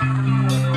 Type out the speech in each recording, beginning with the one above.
Música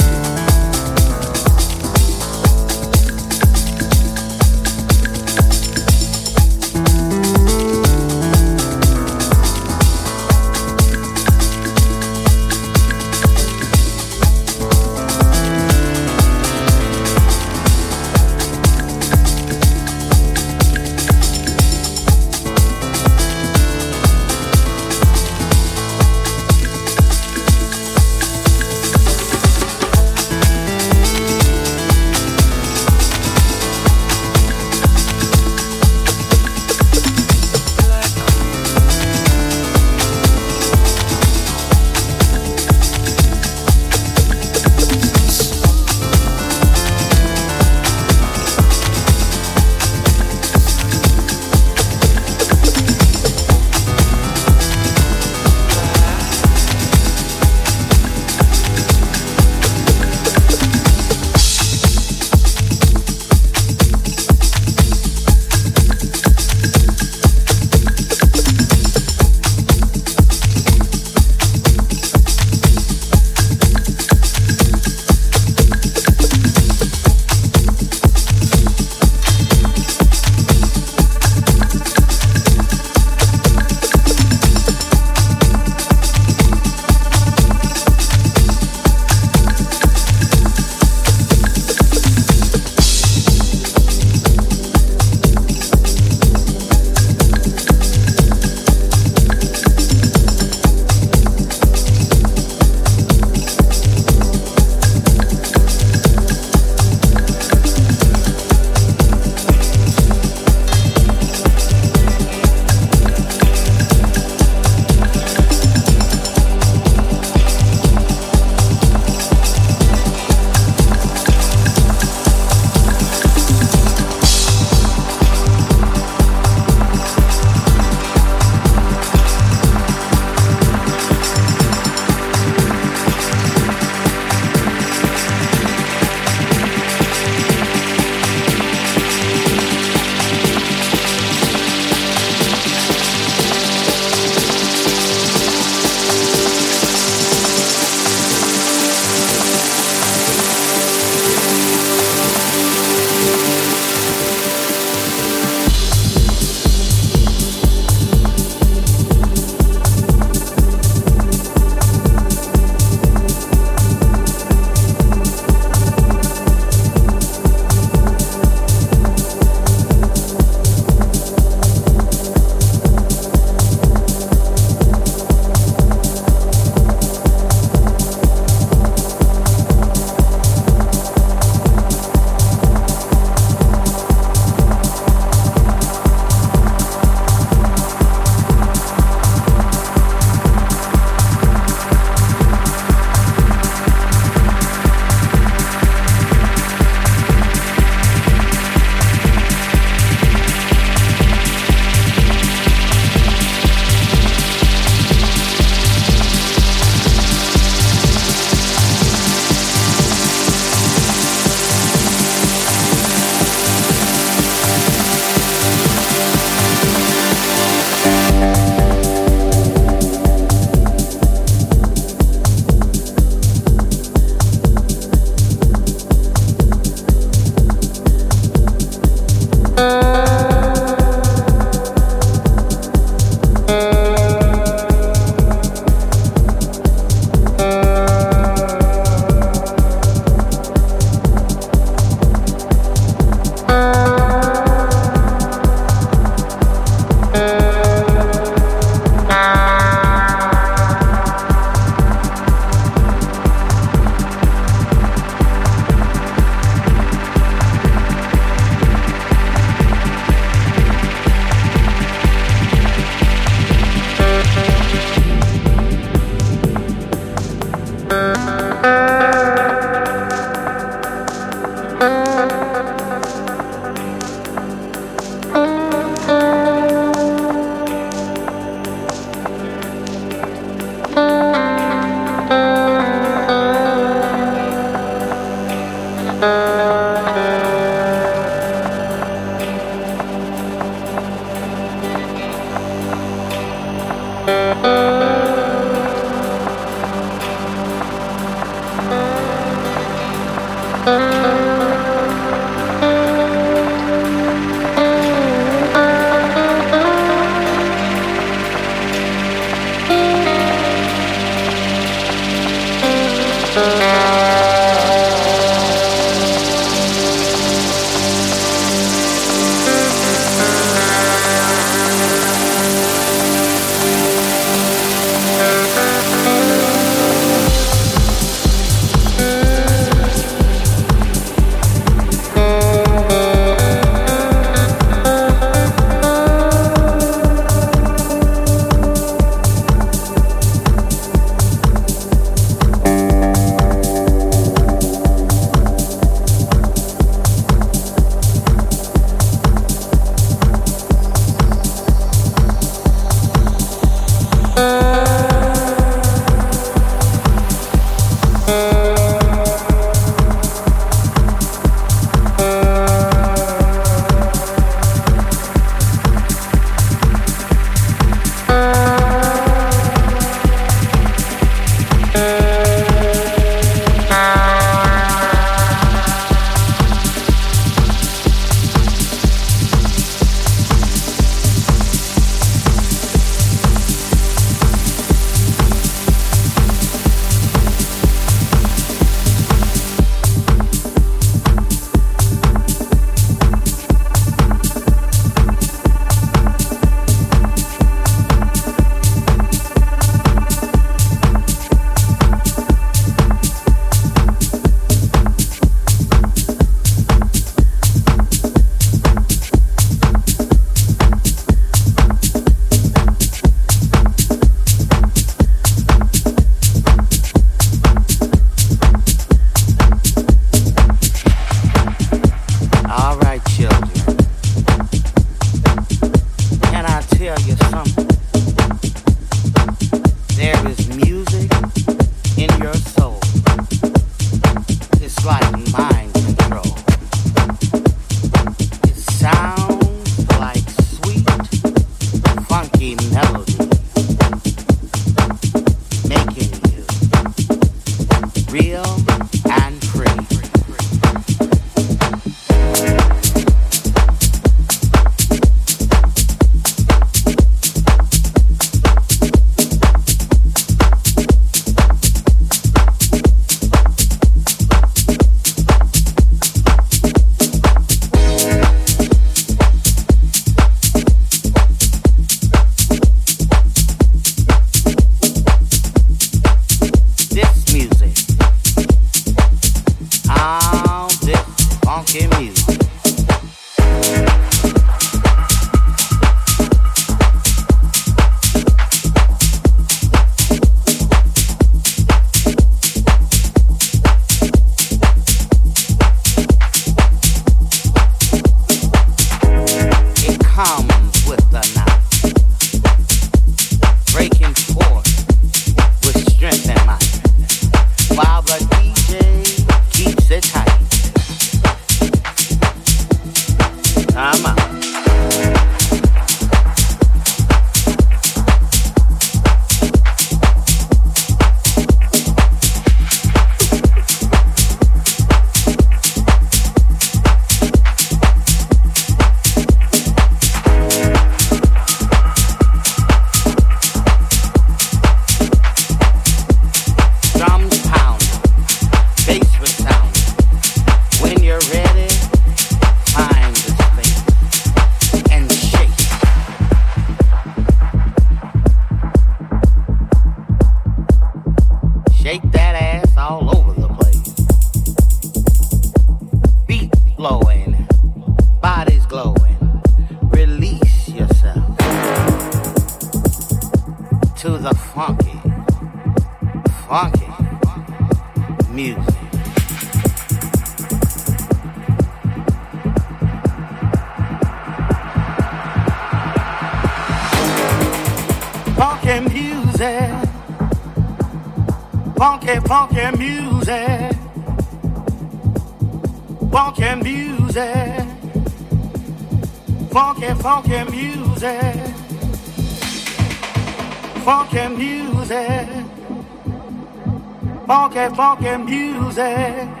Funky, music.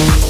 Podcast.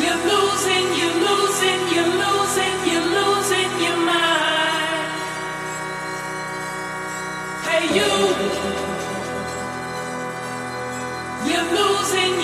You're losing, you're losing, you're losing, you're losing your mind. Hey, you. You're losing.